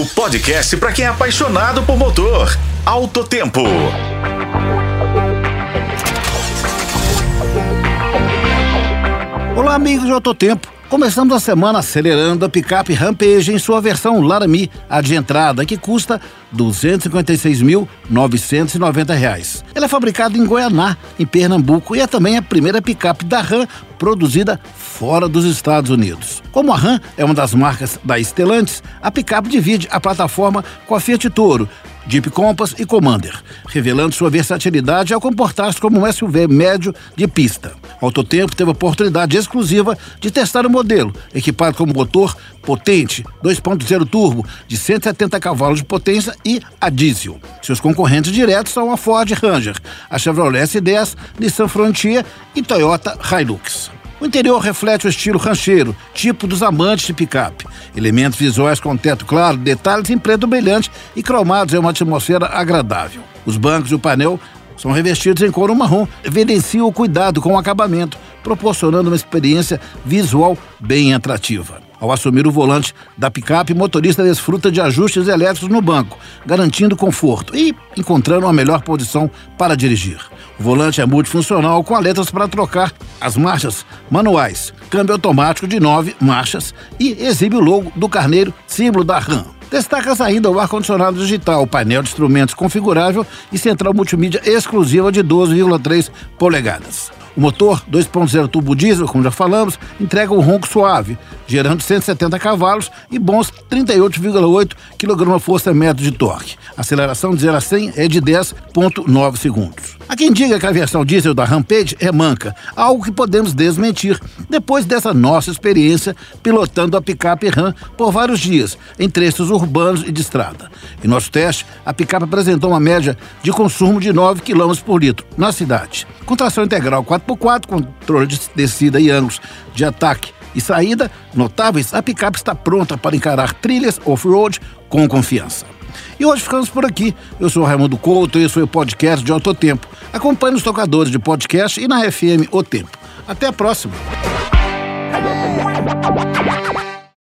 O podcast para quem é apaixonado por motor. Alto Tempo. Olá, amigos de Alto Tempo. Começamos a semana acelerando a picape Rampage em sua versão Laramie, a de entrada, que custa R$ 256.990. Ela é fabricada em Goianá, em Pernambuco, e é também a primeira picape da Ram produzida fora dos Estados Unidos. Como a Ram é uma das marcas da Stellantis, a picape divide a plataforma com a Fiat Toro, Jeep Compass e Commander, revelando sua versatilidade ao comportar-se como um SUV médio de pista. Autotempo teve a oportunidade exclusiva de testar o modelo, equipado com motor potente 2.0 turbo de 170 cavalos de potência e a diesel. Seus concorrentes diretos são a Ford Ranger, a Chevrolet S10, Nissan Frontier e Toyota Hilux. O interior reflete o estilo rancheiro, tipo dos amantes de picape. Elementos visuais com teto claro, detalhes em preto brilhante e cromados em uma atmosfera agradável. Os bancos e o painel são revestidos em couro marrom, evidenciam o cuidado com o acabamento, proporcionando uma experiência visual bem atrativa. Ao assumir o volante da picape, o motorista desfruta de ajustes elétricos no banco, garantindo conforto e encontrando uma melhor posição para dirigir. O volante é multifuncional com aletas para trocar as marchas manuais, câmbio automático de nove marchas e exibe o logo do carneiro, símbolo da RAM. Destaca-se ainda o ar-condicionado digital, painel de instrumentos configurável e central multimídia exclusiva de 12,3 polegadas. O motor 2.0 turbo diesel, como já falamos, entrega um ronco suave, gerando 170 cavalos e bons 38,8 kgfm de torque. A aceleração de 0 a 100 é de 10,9 segundos. Há quem diga que a versão diesel da Rampage é manca, algo que podemos desmentir depois dessa nossa experiência pilotando a picape Ram por vários dias, em trechos urbanos e de estrada. Em nosso teste, a picape apresentou uma média de consumo de 9 km por litro na cidade. Com tração integral 4x4, controle de descida e ângulos de ataque e saída notáveis, a picape está pronta para encarar trilhas off-road com confiança. E hoje ficamos por aqui. Eu sou Raimundo Couto e esse foi o podcast de Alto Tempo. Acompanhe os tocadores de podcast e na FM O Tempo. Até a próxima.